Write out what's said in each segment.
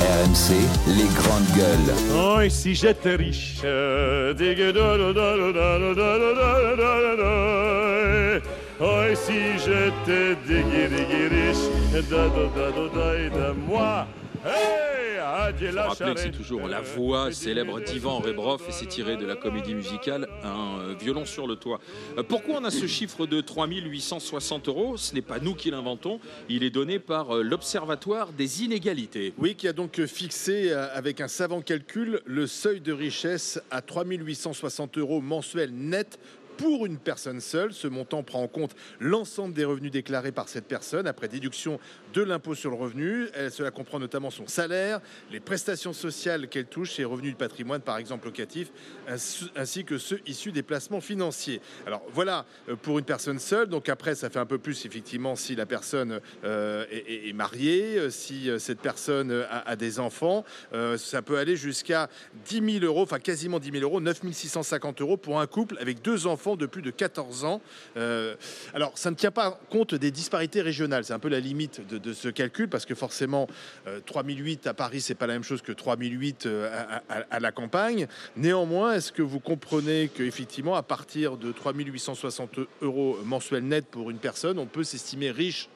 RMC, les grandes gueules. Oh, et si j'étais riche Oh, et si j'étais riche Moi hey la rappeler que c'est toujours la voix célèbre d'Ivan Rebrov et c'est tiré de la comédie musicale Un euh, violon sur le toit. Euh, Pourquoi on a ce chiffre de 3860 euros? Ce n'est pas nous qui l'inventons, il est donné par euh, l'Observatoire des inégalités. Oui, qui a donc fixé avec un savant calcul le seuil de richesse à 3860 euros mensuels net pour une personne seule. Ce montant prend en compte l'ensemble des revenus déclarés par cette personne après déduction de l'impôt sur le revenu. Elle- cela comprend notamment son salaire, les prestations sociales qu'elle touche, ses revenus de patrimoine par exemple locatif, ainsi que ceux issus des placements financiers. Alors voilà euh, pour une personne seule. Donc après, ça fait un peu plus effectivement si la personne euh, est, mariée, euh, si euh, cette personne euh, a, des enfants. Euh, ça peut aller jusqu'à 10 000 euros, enfin quasiment 10 000 euros, 9 650 euros pour un couple avec deux enfants de plus de 14 ans. Euh, alors ça ne tient pas compte des disparités régionales. C'est un peu la limite de, ce calcul parce que forcément, euh, 3008 à Paris, c'est pas la même chose que 3008 euh, à, à- à la campagne. Néanmoins, est-ce que vous comprenez qu'effectivement, à partir de 3860 euros mensuels net pour une personne, on peut s'estimer riche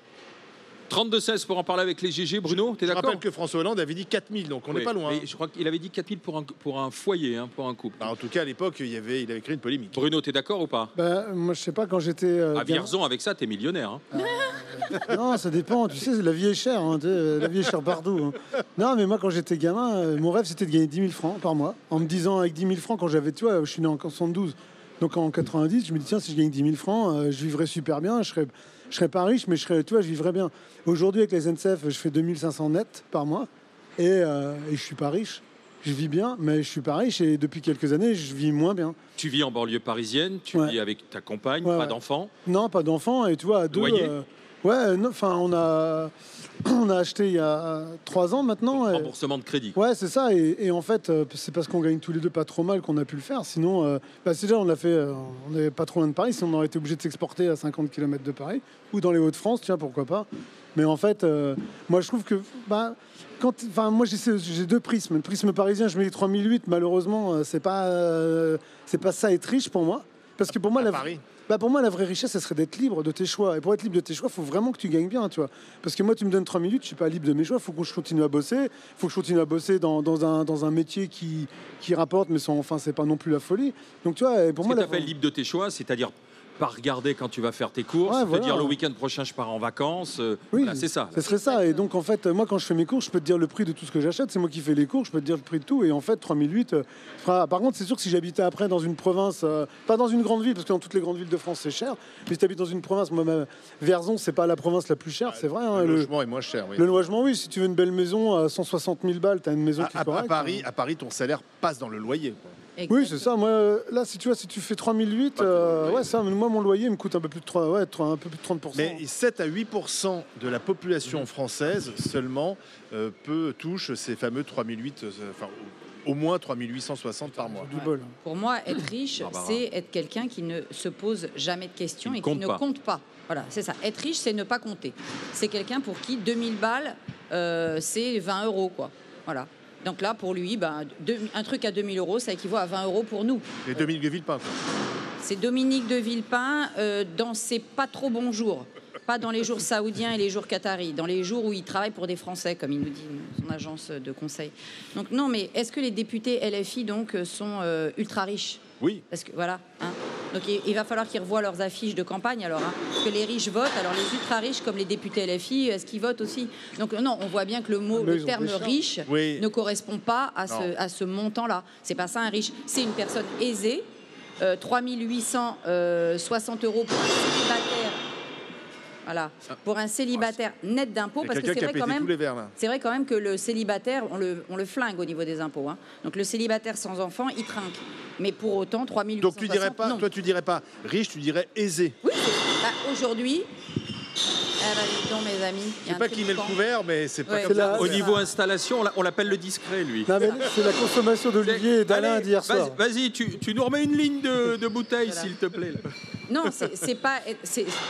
32-16 pour en parler avec les GG. Bruno, t'es Je d'accord rappelle que François Hollande avait dit 4000, donc on n'est Oui, pas loin. mais je crois qu'il avait dit 4000 pour un, pour un foyer, hein, pour un couple. Bah, en tout cas, à l'époque, il, y avait, il avait créé une polémique. Bruno, t'es d'accord ou pas? Bah, moi, je sais pas, quand j'étais. euh, À gamin- Vierzon, avec ça, t'es millionnaire. hein. Non, ça dépend. Tu sais, la vie est chère. hein, tu la vie est chère partout. hein. Non, mais moi, quand j'étais gamin, euh, mon rêve, c'était de gagner 10 000 francs par mois. En me disant, avec 10 000 francs, quand j'avais, tu vois, je suis né en 72. Donc en 90, je me dis, tiens, si je gagne 10 000 francs, euh, je vivrais super bien. Je serais, je serais pas riche, mais je serais, tu vois, je vivrais bien. Aujourd'hui, avec les SNCF, je fais 2500 net par mois. Et, euh, et je suis pas riche. Je vis bien, mais je suis pas riche. Et depuis quelques années, je vis moins bien. Tu vis en banlieue parisienne, tu Ouais. vis avec ta compagne, Ouais, pas ouais. d'enfants? Non, pas d'enfants. Et tu vois, à deux. Loyer? euh, ouais, enfin, on a, on a acheté il y a trois ans maintenant. et- Remboursement de crédit. Ouais, c'est ça. Et, et en fait, euh, c'est parce qu'on gagne tous les deux pas trop mal qu'on a pu le faire. Sinon, euh, bah, c'est déjà, on l'a fait, euh, on n'est pas trop loin de Paris. Sinon, on aurait été obligé de s'exporter à 50 km de Paris ou dans les Hauts-de-France, tiens, pourquoi pas. Mais en fait, euh, moi, je trouve que. Bah, quand, enfin, moi, j'ai deux prismes. Le prisme parisien, je mets les 3008. Malheureusement, euh, c'est pas, euh, c'est pas ça être riche pour moi. Parce que pour moi, À la, Paris. Bah pour moi, la vraie richesse, ça serait d'être libre de tes choix. Et pour être libre de tes choix, il faut vraiment que tu gagnes bien, tu vois. Parce que moi, tu me donnes 3 minutes, je suis pas libre de mes choix. Il faut que je continue à bosser. Il faut que je continue à bosser dans, dans un, dans un métier qui, qui rapporte, mais sans, enfin, c'est pas non plus la folie. Donc, tu vois, et pour Ce moi, la tu libre de tes choix, c'est-à-dire pas regarder quand tu vas faire tes courses, Ouais, te voilà. dire le week-end prochain je pars en vacances. euh, Oui, voilà, c'est ça. Ce serait ça. Et donc, en fait, moi, quand je fais mes courses, je peux te dire le prix de tout ce que j'achète. C'est moi qui fais les courses, je peux te dire le prix de tout. Et en fait, 3008. euh, Par contre, c'est sûr que si j'habitais après dans une province, euh, pas dans une grande ville, parce que dans toutes les grandes villes de France, c'est cher. Mais si tu habites dans une province, moi, ma- Vierzon, c'est pas la province la plus chère, c'est vrai. hein, le le- logement est moins cher. Oui. Le logement, oui. Si tu veux une belle maison à 160 000 balles, tu as une maison À, qui est à- à. Paris, à Paris, ton salaire passe dans le loyer. quoi. Oui, c'est ça. Moi, là, si tu vois, si tu fais 3008, euh, ouais, ça, moi, mon loyer me coûte un peu plus de 3, ouais, trois- un peu plus de 30%. Mais 7 à 8% de la population française seulement euh, peut touche ces fameux 3008, euh, enfin au, au moins 3860 par mois. Pour moi, être riche, Barbara. c'est être quelqu'un qui ne se pose jamais de questions et qui ne pas. compte pas. Voilà, c'est ça. Être riche, c'est ne pas compter. C'est quelqu'un pour qui 2000 balles, euh, c'est 20 euros, quoi. Voilà. Donc là, pour lui, ben, deux- un truc à 2000 euros, ça équivaut à 20 euros pour nous. Les 2000 de Villepin. C'est Dominique de Villepin euh, dans ses pas trop bons jours. Pas dans les jours saoudiens et les jours qataris, dans les jours où il travaille pour des Français, comme il nous dit son agence de conseil. Donc non, mais est-ce que les députés LFI donc euh, sont euh, ultra riches? Oui. Parce que voilà. hein. Donc il, il va falloir qu'ils revoient leurs affiches de campagne alors. hein. Parce que les riches votent, alors les ultra riches comme les députés LFI, est-ce qu'ils votent aussi Donc euh, non, on voit bien que le mot, Mais le terme riche Oui. ne correspond pas à ce, à ce montant-là. C'est pas ça un riche. C'est une personne aisée. Euh, 3860 euros pour un célibataire. Voilà. Pour un célibataire net d'impôts, parce que c'est vrai quand même. verres vrai quand même que le célibataire, on le, on le flingue au niveau des impôts. hein. Donc le célibataire sans enfant, il trinque. Mais pour autant, 3860 Donc tu dirais pas, non. toi tu dirais pas riche, tu dirais aisé. Oui, bah, aujourd'hui. Ah bah, mes amis. Je sais pas qui met le couvert, mais c'est pas Ouais. comme ça. la- Au niveau installation, on l'a- on l'appelle le discret, lui. C'est la consommation d'Olivier et d'Alain d'hier soir. Vas-y, tu, tu nous remets une ligne de, de bouteilles, Voilà. s'il te plaît. là. Non, c'est pas.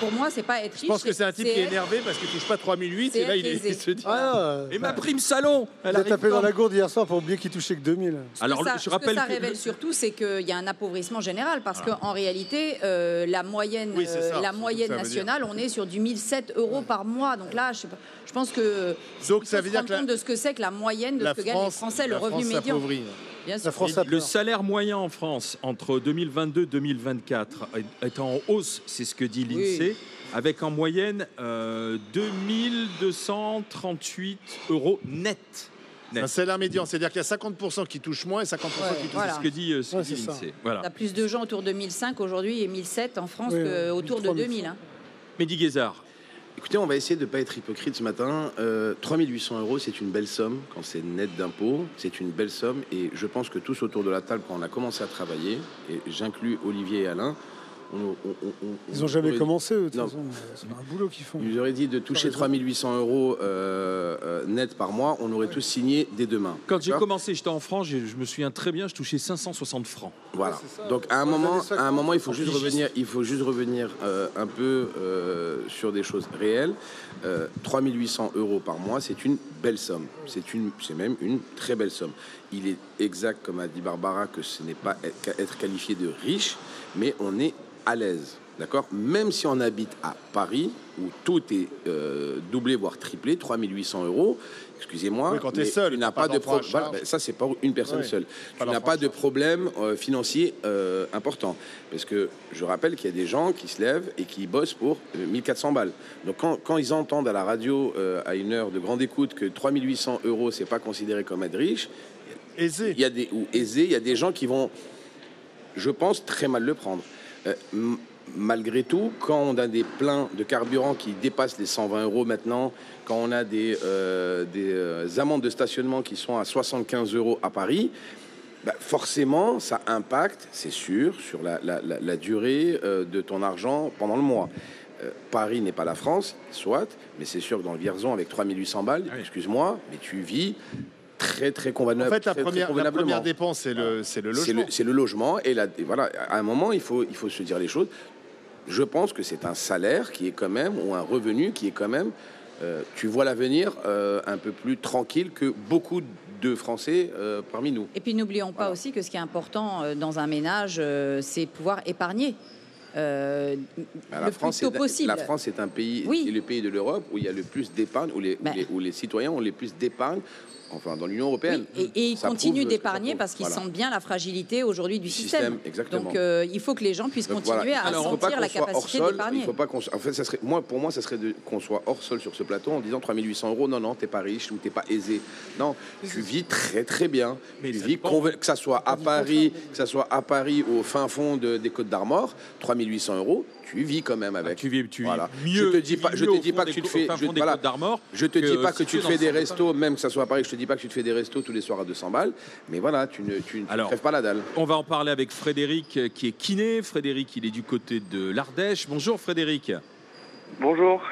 Pour moi, c'est pas être riche. Je pense que c'est un type qui est énervé parce qu'il touche pas 3008 c'est et là il, est, il se dit. Ah, Et ma prime salon elle a tapé dans la gourde hier soir pour oublier qu'il touchait que 2000. Alors, ce que ça, je ce que rappelle ça que- révèle surtout, c'est qu'il y a un appauvrissement général parce qu'en réalité, euh, la moyenne, euh, la moyenne nationale, on est sur du 1007 euros par mois. Donc là, je, pense que Donc il ça veut dire que la, compte de ce que c'est que la moyenne de la ce que gagnent les France, Français, le revenu France médian. s'appauvrit. Bien sûr. La France a Le salaire moyen en France entre 2022-2024 est- est en hausse, c'est ce que dit Oui. l'INSEE, avec en moyenne euh, 2238 euros net. Un salaire médian, c'est-à-dire qu'il y a 50% qui touchent moins et 50% Ouais, qui touchent voilà. C'est ce que dit, euh, ce que Ouais, dit l'INSEE. Voilà. Tu as plus de gens autour de 1005 aujourd'hui et 1007 en France Oui, qu'autour de 3000. 2000. hein. Mehdi Guézard, Écoutez, on va essayer de ne pas être hypocrite ce matin. Euh, 3800 euros, c'est une belle somme quand c'est net d'impôts. C'est une belle somme. Et je pense que tous autour de la table, quand on a commencé à travailler, et j'inclus Olivier et Alain, on, on- on- on- Ils on n'ont jamais aurait- commencé, eux, de toute Non. façon. C'est un boulot qu'ils font. Ils auraient dit de toucher 3800 euros euh, euh, net par mois, on aurait tous signé dès demain. quand j'ai commencé, j'étais en France, je, je me souviens très bien, je touchais 560 francs. Voilà. Donc à un moment, à un 50, moment, il faut juste revenir, il faut juste revenir euh, un peu euh, sur des choses réelles. Euh, 3800 euros par mois, c'est une belle somme. C'est une, c'est même une très belle somme. Il est exact, comme a dit Barbara, que ce n'est pas être qualifié de riche, mais on est à l'aise. D'accord? Même si on habite à Paris, où tout est euh, doublé, voire triplé, 3800 euros, excusez-moi. Oui, quand t'es mais seul, tu n'as pas, pas de problème. Voilà, ben, ça, c'est pas une personne seule. Tu n'as pas de problème euh, financier euh, important. Parce que je rappelle qu'il y a des gens qui se lèvent et qui bossent pour euh, 1400 balles. Donc quand, quand ils entendent à la radio, à une heure de grande écoute, que 3800 euros, c'est pas considéré comme être riche, Aisé. il y a des, ou aisés, il y a des gens qui vont, je pense, très mal le prendre. Euh, malgré tout, quand on a des pleins de carburant qui dépassent les 120 euros maintenant, quand on a des, euh, des euh, amendes de stationnement qui sont à 75 euros à Paris, bah, forcément, ça impacte, c'est sûr, sur la, la- la- la durée euh, de ton argent pendant le mois. Euh, Paris n'est pas la France, soit, mais c'est sûr que dans le Vierzon, avec 3800 balles, oui. excuse-moi, mais tu vis très, très En convenablement. fait, la première, la première dépense, c'est le, c'est le logement. c'est le logement. Et, la, et voilà, à un moment, il faut, il faut se dire les choses. Je pense que c'est un salaire qui est quand même, ou un revenu qui est quand même, euh, tu vois l'avenir euh, un peu plus tranquille que beaucoup de Français euh, parmi nous. Et puis n'oublions pas Voilà. aussi que ce qui est important euh, dans un ménage, euh, c'est pouvoir épargner. Euh, Bah, le La plus France, tôt est, possible. la France est un pays, Oui. est le pays de l'Europe où il y a le plus d'épargne, où les, où Ben. les- où les citoyens ont le plus d'épargne, enfin dans l'Union européenne. Oui, et, et ils Ça continuent d'épargner parce qu'ils Voilà. sentent bien la fragilité aujourd'hui du Du système. système, exactement. Donc euh, il faut que les gens puissent Donc, continuer voilà. à Alors, sentir la capacité sol, d'épargner. Il faut pas qu'on. En fait, ça serait moi pour moi, ça serait qu'on soit hors sol sur ce plateau en disant 3800 euros. Non, non, t'es pas riche ou t'es pas aisé. Non, tu vis très très bien. Mais tu vis que ça soit à Paris, que ça soit à Paris au fin fond de- des Côtes d'Armor, 3800 euros, tu vis quand même avec. Ah, tu vis, tu vis Voilà. mieux. Je te dis pas, je te dis que tu te fais. Je, voilà. Je te dis pas que tu te fais des restos, même que ça soit à Paris. Je te dis pas que tu te fais des restos tous les soirs à 200 balles. Mais voilà, tu ne, tu ne Alors, crèves pas la dalle. On va en parler avec Frédéric euh, qui est kiné. Frédéric, il est du côté de l'Ardèche. Bonjour Frédéric. Bonjour.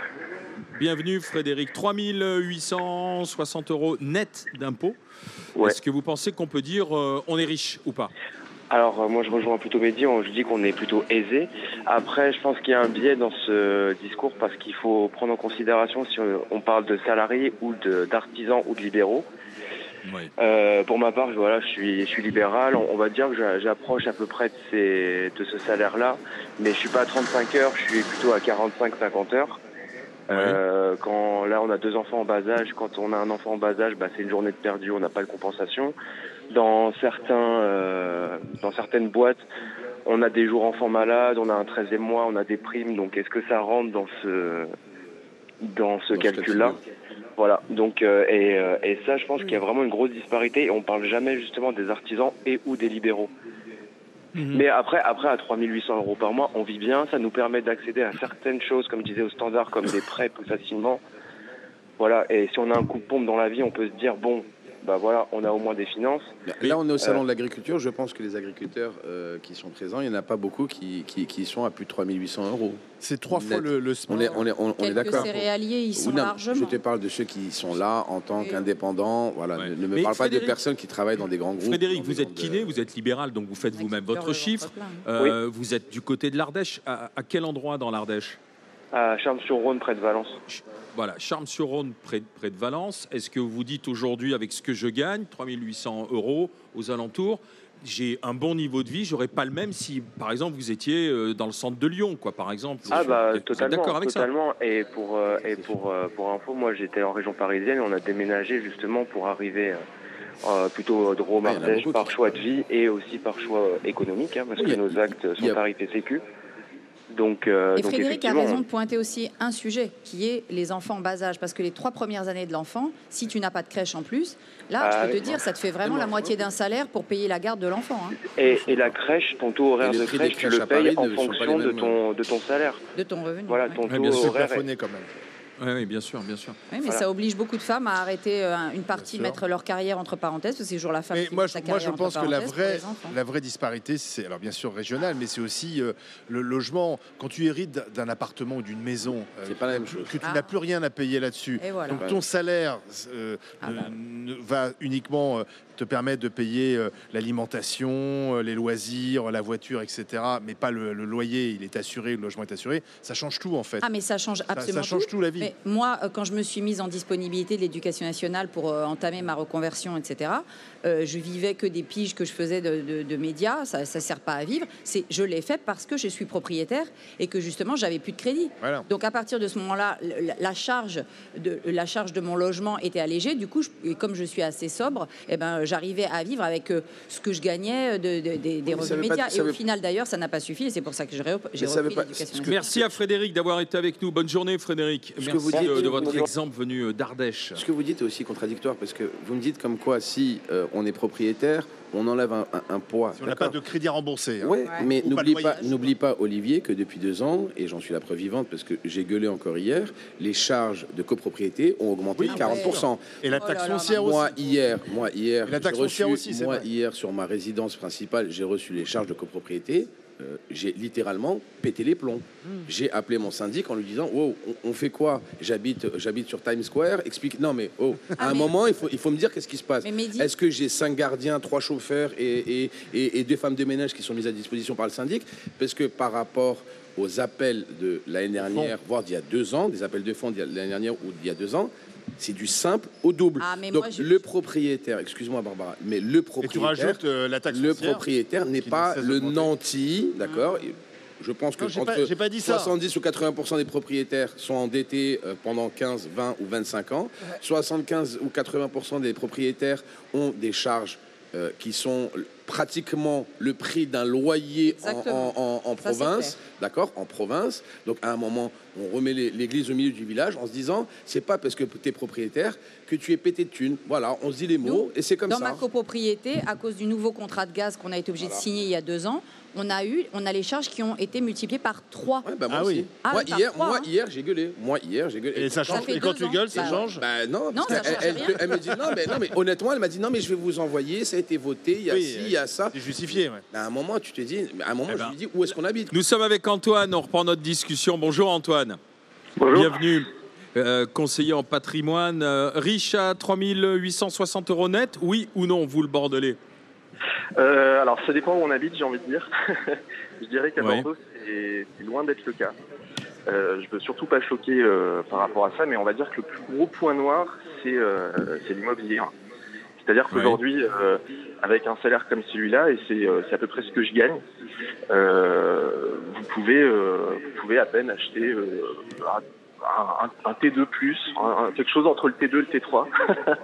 Bienvenue Frédéric. 3860 euros net d'impôts. Ouais. Est-ce que vous pensez qu'on peut dire euh, on est riche ou pas? Alors euh, moi je rejoins plutôt Mehdi, on- je dis qu'on est plutôt aisé. Après je pense qu'il y a un biais dans ce discours parce qu'il faut prendre en considération si on, parle de salariés ou de- d'artisans ou de libéraux. Oui. Euh, pour ma part, je- voilà, je suis, je suis libéral. On, on va dire que j'a- j'approche à peu près de, ces, de ce salaire-là, mais je suis pas à 35 heures, je suis plutôt à 45-50 heures. Euh, quand là on a deux enfants en bas âge, quand on a un enfant en bas âge, bah, c'est une journée de perdu, on n'a pas de compensation. Dans certains, euh, dans certaines boîtes, on a des jours enfants malades, on a un 13e mois, on a des primes. Donc est-ce que ça rentre dans ce dans ce calcul-là. Voilà. Donc euh, et, euh, et ça, je pense qu'il y a vraiment une grosse disparité. Et on parle jamais justement des artisans et ou des libéraux. Mhm. Mais après, après, à 3800 euros par mois, on vit bien. Ça nous permet d'accéder à certaines choses, comme je disais, au standard, comme des prêts plus facilement. Voilà. Et si on a un coup de pompe dans la vie, on peut se dire, bon, bah voilà, on a au moins des finances. Là, on est au salon Euh, de l'agriculture. Je pense que les agriculteurs euh, qui sont présents, il n'y en a pas beaucoup qui, qui, qui sont à plus de 3800 euros. C'est trois fois le, le On est, on est, on, on est Quelques d'accord. céréaliers, ils Ou sont non, largement. Je te parle de ceux qui sont là en tant qu'indépendants. Voilà, Ouais. ne, ne me Mais parle pas de personnes qui travaillent dans des grands groupes. Frédéric, vous êtes kiné, vous êtes libéral, donc vous faites vous-même votre chiffre. Euh, Vous êtes du côté de l'Ardèche. À, à quel endroit dans l'Ardèche? À Charles-sur-Rhône, près de Valence. Voilà, Charmes-sur-Rhône, près, près de Valence. Est-ce que vous dites aujourd'hui, avec ce que je gagne, 3800 euros aux alentours, j'ai un bon niveau de vie, j'aurais pas le même si, par exemple, vous étiez euh, dans le centre de Lyon, quoi, par exemple? Ah bah totalement, d'accord avec ça? totalement. Et pour euh, et pour euh, pour info, moi j'étais en région parisienne et on a déménagé justement pour arriver euh, plutôt de Rome Ah, par choix de vie et aussi par choix économique, hein, parce Oui, que nos actes sont tarifés sécu. Donc, euh, Et donc Frédéric a raison de pointer aussi un sujet qui est les enfants en bas âge. Parce que les trois premières années de l'enfant, si tu n'as pas de crèche en plus, là, Ah, je peux te oui. dire, ça te fait vraiment la moitié d'un salaire pour payer la garde de l'enfant. hein, Et, et la crèche, ton taux horaire de crèche, tu le payes en fonction de ton de ton salaire. de ton revenu. Voilà, ton Ouais, taux bien sûr, plafonné quand même. Oui, oui, bien sûr, bien sûr. Oui, mais Voilà. ça oblige beaucoup de femmes à arrêter euh, une partie, mettre leur carrière entre parenthèses, parce que c'est toujours la femme Mais qui moi, met je, sa moi, je pense que la vraie, la vraie disparité, c'est alors bien sûr régional, mais c'est aussi euh, le logement. Quand tu hérites d'un- appartement ou d'une maison, euh, C'est pas la même chose. que tu Ah. n'as plus rien à payer là-dessus. Voilà. Donc ton salaire euh, Ah ne- bah. ne- va uniquement euh, te permettre de payer euh, l'alimentation, euh, les loisirs, la voiture, etc. Mais pas le, le loyer, il est assuré, le logement est assuré. Ça change tout en fait. Ah, mais ça change ça, absolument ça change tout. tout la vie. Mais moi, euh, quand je me suis mise en disponibilité de l'éducation nationale pour euh, entamer ma reconversion, etc., euh, je vivais que des piges que je faisais de, de- de médias. Ça ne sert pas à vivre. C'est, je l'ai fait parce que je suis propriétaire et que justement, j'avais plus de crédit. Voilà. Donc à partir de ce moment-là, la, la charge de la charge de mon logement était allégée. Du coup, je- et comme je suis assez sobre, eh ben j'arrivais à vivre avec euh, ce que je gagnais de, de- des- revenus pas- médias. et au veut- final, d'ailleurs, ça n'a pas suffi. Et c'est pour ça que j'ai repris pas- l'éducation. Merci à Frédéric d'avoir été avec nous. Bonne journée, Frédéric. Ce que Merci vous dites- de, de votre Bonjour. exemple venu euh, d'Ardèche. Ce que vous dites est aussi contradictoire parce que vous me dites comme quoi si euh, on est propriétaire, on enlève un, un- un poids. Si on n'a pas de crédit à rembourser. hein. Ouais. mais n'oublie pas, voyage. n'oublie pas, Olivier, que depuis deux ans, et j'en suis la preuve vivante parce que j'ai gueulé encore hier, les charges de copropriété ont augmenté Oui, de Ah 40%. Et la Oh taxe foncière aussi. Moi hier, moi hier, Et la taxe j'ai reçu- foncière aussi, moi vrai. hier sur ma résidence principale, j'ai reçu les charges de copropriété. Euh, j'ai littéralement pété les plombs. Hmm. J'ai appelé mon syndic en lui disant Wow, on, on fait quoi? J'habite, j'habite sur Times Square. Explique. Non, mais oh, à Ah, un mais- moment, il faut, il faut me dire qu'est-ce qui se passe. Est-ce que j'ai cinq gardiens, trois chauffeurs et, et, et- et deux femmes de ménage qui sont mises à disposition par le syndic? Parce que par rapport aux appels de l'année dernière, voire d'il y a deux ans, des appels de fonds d'il y a- l'année dernière ou d'il y a deux ans, c'est du simple au double. Ah, mais Donc moi, je- le propriétaire, excuse-moi Barbara, mais le Et tu propriétaire, rajoutes euh, la taxe le propriétaire n'est pas le nanti, d'accord? Et Je pense que Non, entre pas- j'ai pas dit ça. 70 ou 80% des propriétaires sont endettés euh, pendant 15, 20 ou 25 ans. 75 ou 80% des propriétaires ont des charges euh, qui sont pratiquement le prix d'un loyer en, province, d'accord, en province. Donc à un moment, on remet l'église au milieu du village en se disant, c'est pas parce que tu es propriétaire que tu es pété de thunes. Voilà, on se dit les mots Nous, et c'est comme Dans ça. ma copropriété, à cause du nouveau contrat de gaz qu'on a été obligé Voilà. de signer il y a deux ans, on a eu, on a les charges qui ont été multipliées par trois. Ouais, bah, moi Ah aussi. oui. Ah moi, oui, par hier, moi hein. hier, j'ai gueulé. Moi hier, j'ai gueulé. Et ça Ça change. Et quand tu ans. gueules, ça Bah, change. Bah non, ça elle, rien. elle me dit non mais, non, mais honnêtement, elle m'a dit non, mais je vais vous envoyer, ça a été voté, il y a Oui, ci, il y a ça. C'est justifié. ouais. À un moment, tu te dis, à un moment, Eh ben. je lui dis où est-ce qu'on habite? Nous sommes avec Antoine, on reprend notre discussion. Bonjour Antoine. Bonjour. Bienvenue. Euh, conseiller en patrimoine, euh, riche à 3860 euros net, oui ou non, vous le Bordelais Euh, alors, ça dépend où on habite, j'ai envie de dire. je dirais qu'à Ouais. Bordeaux, c'est loin d'être le cas. Euh, je veux surtout pas choquer euh, par rapport à ça, mais on va dire que le plus gros point noir, c'est euh, l'immobilier. C'est-à-dire qu'aujourd'hui, euh, avec un salaire comme celui-là, et c'est euh, c'est à peu près ce que je gagne, euh, vous, pouvez, euh, vous pouvez à peine acheter euh, un, un- un T2+, un- un- quelque chose entre le T2 et le T3.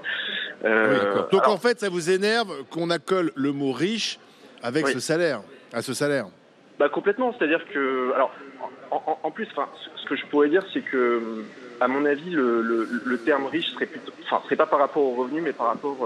Euh, Oui. Donc alors- en fait, ça vous énerve qu'on accole le mot riche avec Oui. ce salaire, à ce salaire. Bah complètement, c'est-à-dire que alors en, plus, enfin, ce que je pourrais dire, c'est que à mon avis, le, le- le terme riche serait plutôt, enfin, serait pas par rapport au revenu, mais par rapport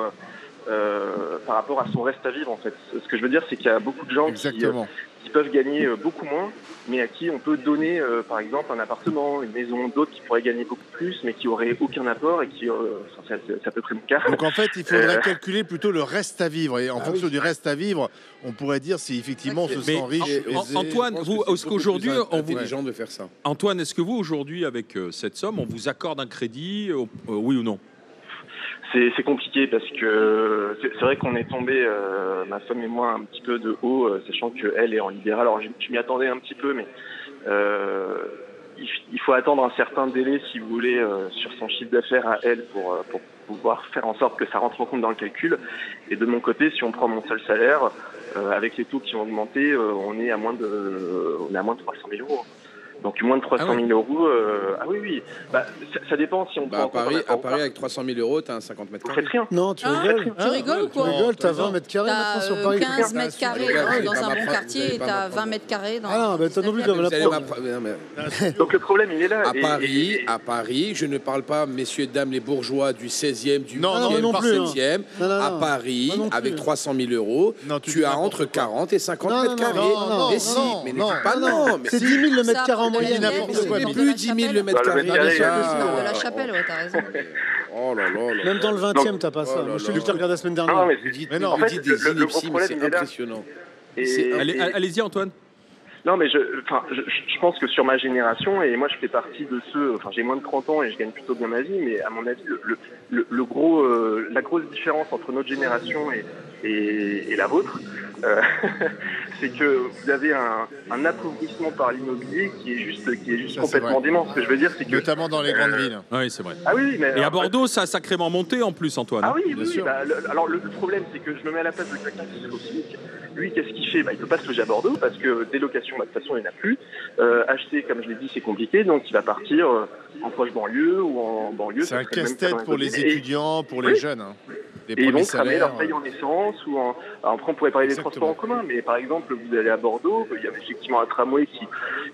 euh, euh, par rapport à son reste à vivre en fait. Ce que je veux dire, c'est qu'il y a beaucoup de gens qui, Exactement. qui peuvent gagner euh, beaucoup moins, mais à qui on peut donner, euh, par exemple, un appartement, une maison, d'autres qui pourraient gagner beaucoup plus, mais qui auraient aucun apport et qui, euh, enfin, c'est c'est à peu près mon cas. Donc en fait, il faudrait Euh. calculer plutôt le reste à vivre. Et en Ah fonction du reste à vivre, on pourrait dire si effectivement on se Mais sent riche. Antoine, vous, est-ce qu'aujourd'hui, on vous, intelligent de faire ça. Antoine, est-ce que vous aujourd'hui, avec euh, cette somme, on vous accorde un crédit, euh, euh, oui ou non? C'est compliqué parce que c'est vrai qu'on est tombé, euh, ma femme et moi, un petit peu de haut, euh, sachant qu'elle est en libéral. Alors je, je m'y attendais un petit peu, mais euh, il, il faut attendre un certain délai, si vous voulez, euh, sur son chiffre d'affaires à elle pour, euh, pour pouvoir faire en sorte que ça rentre en compte dans le calcul. Et de mon côté, si on prend mon seul salaire, euh, avec les taux qui ont augmenté, on est à moins de, on est à moins de 300 000 euros. Donc moins de 300 Ah ouais. 000 euros. euh, ah oui, oui. Bah, ça, ça dépend si on Bah, prend à Paris, à avec 300 000 euros, t'as un 50 mètres carrés. rien. Non, tu Ah, rigoles tu rigoles ou Tu quoi rigoles, t'as 20 mètres carrés maintenant sur Paris. 15 mètres carrés dans- un bon quartier et t'as m'apprendre. 20 mètres carrés dans Ah non, bah, t'as non plus un comme la mais- Donc le problème, il est là. À Paris, à Paris, je ne parle pas, messieurs, dames, les bourgeois du 16e, du Non, non, 20e, non du plus, hein. 7e. Non, non, À. Paris, avec 300 000 euros, tu tu, as entre quoi. 40 et 50 Non, mètres carrés. non, non, mais non, si, mais non, pas non. mais C'est si. 10 000 le mètre carré moyenne. C'est plus 10 000 le mètre carré. Non, de la chapelle, ouais, t'as raison. Oh là là là. Même dans le 20e, t'as pas Oh ça. là Moi, je te l'ai regardé la semaine Non, dernière. mais Vous dites, Mais non, vous dites le- des inepties, mais problème, c'est impressionnant. Allez-y, Antoine. Non, mais je, enfin, je, je pense que sur ma génération, et moi je fais partie de ceux, enfin j'ai moins de 30 ans et je gagne plutôt bien ma vie, mais à mon avis, le, le, le- le gros, euh, la grosse différence entre notre génération et, et, et la vôtre, c'est que vous avez un, un appauvrissement par l'immobilier qui est juste, qui est juste Ça, complètement vrai. dément. Ce que je veux dire, c'est que Notamment dans les grandes villes. Oui, c'est vrai. ah oui, oui, mais Et à Bordeaux, ça a sacrément monté en plus, Antoine. Ah oui, Bien oui, bah, le- alors le, le problème c'est que je me mets à la place de quelqu'un qui est au SMIC. Lui, qu'est-ce qu'il fait? Bah, Il peut pas se loger à Bordeaux parce que des locations, bah, de toute façon, il n'y en a plus. Euh, acheter, comme je l'ai dit, c'est compliqué, donc il va partir euh, en proche banlieue ou en banlieue. C'est un casse-tête pour les étudiants, pour les Oui. jeunes. hein. Et ils vont cramer leur paye en essence ou en... Alors, après, on pourrait parler des. Transports en commun, mais par exemple, vous allez à Bordeaux, il y a effectivement un tramway qui,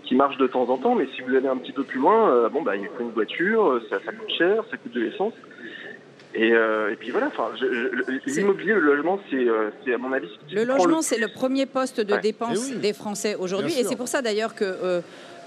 qui marche de temps en temps, mais si vous allez un petit peu plus loin, euh, bon, bah, il faut une voiture, euh, ça, ça coûte cher, ça coûte de l'essence. Et, euh, et puis voilà, l'immobilier, le logement, c'est, euh, à mon avis. ce qui Le logement, c'est le premier poste de Ouais. dépense Eh oui. des Français aujourd'hui. Et c'est pour ça d'ailleurs que euh,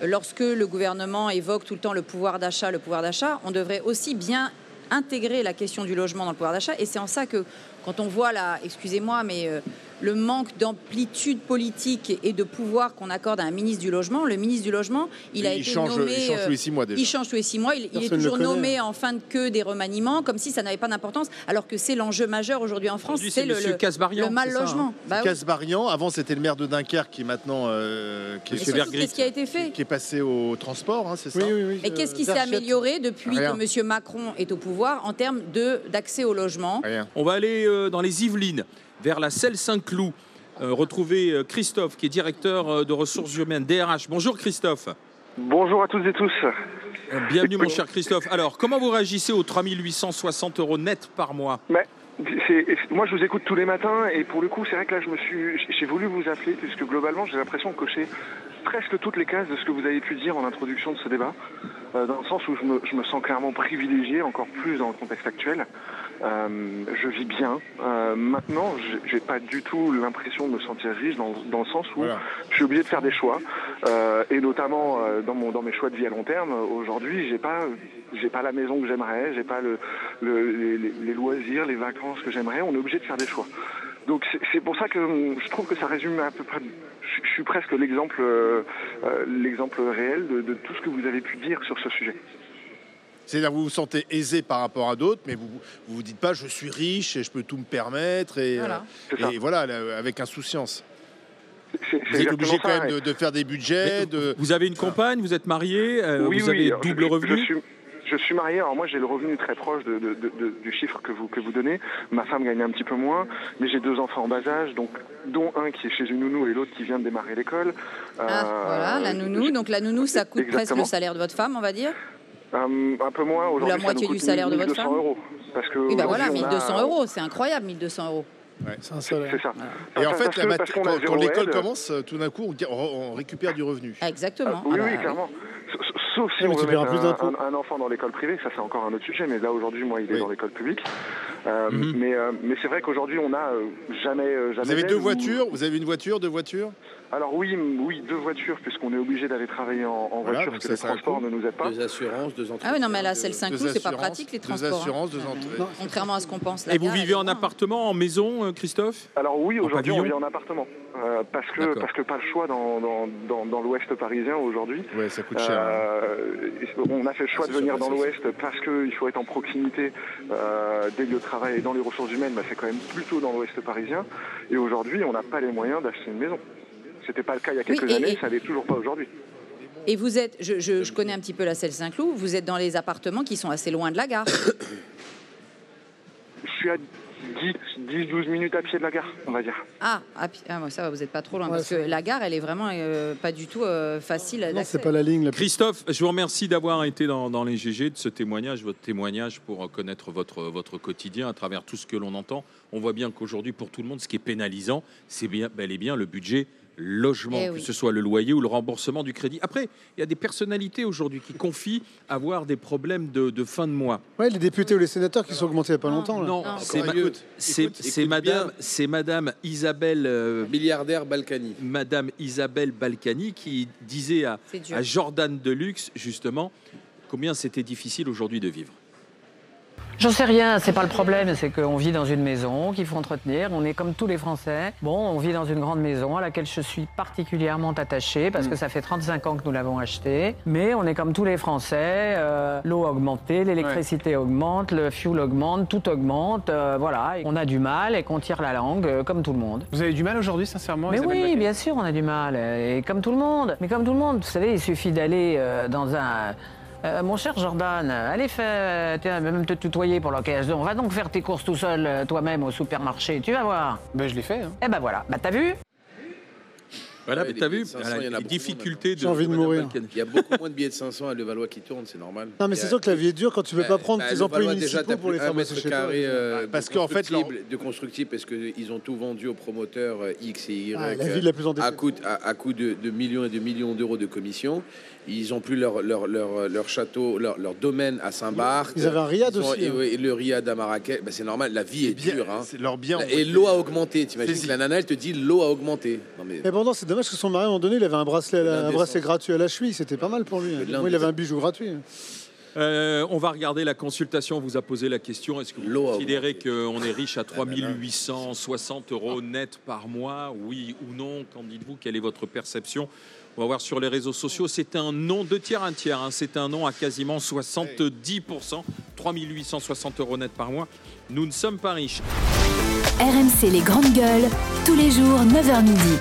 lorsque le gouvernement évoque tout le temps le pouvoir d'achat, le pouvoir d'achat, on devrait aussi bien intégrer la question du logement dans le pouvoir d'achat. Et c'est en ça que quand on voit là, excusez-moi, mais euh, le manque d'amplitude politique et de pouvoir qu'on accorde à un ministre du logement, le ministre du logement, il a il été change, nommé. il change euh, tous les six mois déjà. il change tous les six mois. Il, il est toujours nommé en fin de queue des remaniements, comme si ça n'avait pas d'importance, alors que c'est l'enjeu majeur aujourd'hui en France. C'est le, le, le mal hein. logement. Bah oui. Casbarian, avant c'était le maire de Dunkerque qui est maintenant euh, qui, est, surtout, Vergrit. qu'est-ce qui a été fait qui est passé au transport, hein, c'est ça Oui, oui, oui. Et qu'est-ce qui s'est amélioré depuis Rien. que M. Macron est au pouvoir en termes d'accès au logement? Rien. On va aller euh, dans les Yvelines, vers la Selle Saint-Cloud. euh, retrouver euh, Christophe, qui est directeur euh, de ressources humaines, DRH. Bonjour Christophe. Bonjour à toutes et tous. Bienvenue mon cher Christophe. Alors, comment vous réagissez aux 3860 euros net par mois? Mais moi, je vous écoute tous les matins et pour le coup, c'est vrai que là, je me suis, j'ai voulu vous appeler puisque globalement, j'ai l'impression de cocher presque toutes les cases de ce que vous avez pu dire en introduction de ce débat, euh, dans le sens où je me, je me sens clairement privilégié, encore plus dans le contexte actuel. Euh, je vis bien. Euh, maintenant, j'ai- pas du tout l'impression de me sentir riche dans, dans le sens où Voilà. je suis obligé de faire des choix, euh, et notamment euh, dans, mon, dans mes choix de vie à long terme. Aujourd'hui, j'ai pas, j'ai pas la maison que j'aimerais, j'ai pas le, le- les, les- loisirs, les vacances que j'aimerais. On est obligé de faire des choix. Donc c'est- pour ça que hum, je trouve que ça résume à peu près. Je, je suis presque l'exemple, euh, l'exemple réel de, de tout ce que vous avez pu dire sur ce sujet. C'est-à-dire que vous vous sentez aisé par rapport à d'autres, mais vous vous vous dites pas je suis riche et je peux tout me permettre et Voilà. euh, C'est ça. et voilà là, avec insouciance. C'est- c'est Vous êtes obligé quand même de, de faire des budgets, de Vous avez une compagne, vous êtes marié, euh, Oui, vous oui, avez double je, je revenu suis, je suis marié, alors moi j'ai le revenu très proche de, de- de- de- du chiffre que vous, que vous donnez. Ma femme gagne un petit peu moins, mais j'ai deux enfants en bas âge, donc, dont un qui est chez une nounou et l'autre qui vient de démarrer l'école. Ah, Euh, voilà, la nounou. Donc la nounou, ça coûte presque le salaire de votre femme, on va dire? Euh, un peu moins, aujourd'hui la moitié du salaire de votre 1200 femme euros. Parce que Oui, bah voilà, aujourd'hui, on a- 1200 euros, c'est incroyable, 1200 euros. C'est un salaire. C'est ça. Et en fait, la parce quand, l'école commence, euh, tout d'un coup, on, récupère du revenu. Ah, Exactement. Oui, Ah bah, oui, clairement. Sauf si Oui, on veut mettre plus un, d'impôts. un- un enfant dans l'école privée, ça c'est encore un autre sujet, mais là aujourd'hui, moi, il est Oui. dans l'école publique. Euh, Mhm. Mais, euh, mais c'est vrai qu'aujourd'hui, on a euh, jamais, jamais. Vous avez deux ou- voitures Vous avez une voiture, deux voitures? Alors oui, m- oui, deux voitures, puisqu'on est obligé d'aller travailler en, en Voilà, voiture, parce que les transports ne nous aident pas. Deux assurances, deux entreprises. Ah oui, non, mais là, c'est le Deux 5 clous, c'est pas pratique les deux transports. assurances, deux entrées. Non, Contrairement à ce qu'on pense. la Et vous vivez en appartement, en maison, euh, Christophe? Alors oui, aujourd'hui, on vit en appartement, euh, parce que parce que pas le choix dans dans, dans, dans l'Ouest parisien aujourd'hui. Ouais, ça coûte cher. hein. Euh, on a fait le choix Ah, de venir sûr, dans l'Ouest parce qu'il faut être en proximité euh, des lieux de travail et dans les ressources humaines, bah, c'est quand même plutôt dans l'Ouest parisien. Et aujourd'hui, on n'a pas les moyens d'acheter une maison. C'était pas le cas il y a quelques et- années, et- ça l'est toujours pas aujourd'hui. Et vous êtes, je, je- je connais un petit peu la selle Saint-Cloud, vous êtes dans les appartements qui sont assez loin de la gare. Je suis à 10-12 minutes à pied de la gare, on va dire. Ah, ah, pi- ah, ouais, ça va, vous n'êtes pas trop loin. Ouais, parce que la gare, elle est vraiment euh, pas du tout euh, facile Non, c'est pas la ligne la plus. Christophe, je vous remercie d'avoir été dans, dans les GG, de ce témoignage, votre témoignage pour connaître votre, votre quotidien à travers tout ce que l'on entend. On voit bien qu'aujourd'hui, pour tout le monde, ce qui est pénalisant, c'est bien, bel et bien le budget logement, Eh que oui. ce soit le loyer ou le remboursement du crédit. Après, il y a des personnalités aujourd'hui qui confient avoir des problèmes de, de fin de mois. Ouais, les députés ou les sénateurs qui sont augmentés il n'y a pas longtemps. Là. Non, Non. c'est ma- madame, Isabelle euh, Milliardaire Balkany. Madame Isabelle Balkany qui disait à, à Jordan Deluxe, justement, combien c'était difficile aujourd'hui de vivre. J'en sais rien, c'est pas le problème, c'est qu'on vit dans une maison qu'il faut entretenir, on est comme tous les Français. Bon, on vit dans une grande maison à laquelle je suis particulièrement attachée parce que ça fait 35 ans que nous l'avons achetée. Mais on est comme tous les Français, euh, l'eau a augmenté, l'électricité augmente, le fuel augmente, tout augmente, euh, voilà. Et on a du mal et qu'on tire la langue euh, comme tout le monde. Vous avez du mal aujourd'hui, sincèrement Mais Isabelle oui, Baquet bien sûr, on a du mal. Et comme tout le monde. Mais comme tout le monde, vous savez, il suffit d'aller dans un. Euh, mon cher Jordan, allez faire, tiens, même te tutoyer pour l'occasion. Va donc faire tes courses tout seul, euh, toi-même, au supermarché. Tu vas voir. Ben, je l'ai fait. hein. Eh ben voilà. Bah t'as vu? Voilà, Ouais, mais t'as vu de 500, voilà, il y en a les beaucoup difficultés de J'ai envie de mourir. Il y a beaucoup moins de billets de 500 à Levallois qui tournent, c'est normal. Non, mais c'est sûr que la vie est dure quand tu peux Bah, pas prendre bah, tes employés municipaux pour les faire mètre chez toi. euh, Parce de qu'en fait, de constructible, parce qu'ils ont tout vendu aux promoteurs euh, X et Y. Ah, la euh, ville la plus endettée. à coup, à, à coup de, de millions et de millions d'euros de commissions. Ils n'ont plus leur, leur, leur, leur château, leur, leur domaine à Saint-Barth. Ils avaient un riad aussi, Et, hein. le riad à Marrakech, bah, c'est normal, la vie est bien- dure. hein. c'est leur bien. Et l'eau a augmenté. T'imagines que la nana, elle te dit l'eau a augmenté. Non, mais c'est dommage que son mari, à un moment donné, il avait un bracelet, à la- un bracelet gratuit à la cheville. C'était pas mal pour lui. hein. Moi, il avait un bijou gratuit. Euh, on va regarder la consultation. On vous a posé la question. Est-ce que vous considérez qu'on est riche à 3860 euros net par mois Oui ou non Qu'en dites-vous Quelle est votre perception? On va voir sur les réseaux sociaux. C'est un non, deux tiers, un tiers. hein. C'est un non à quasiment 70%. 3860 euros net par mois. Nous ne sommes pas riches. RMC les grandes gueules, tous les jours 9h midi.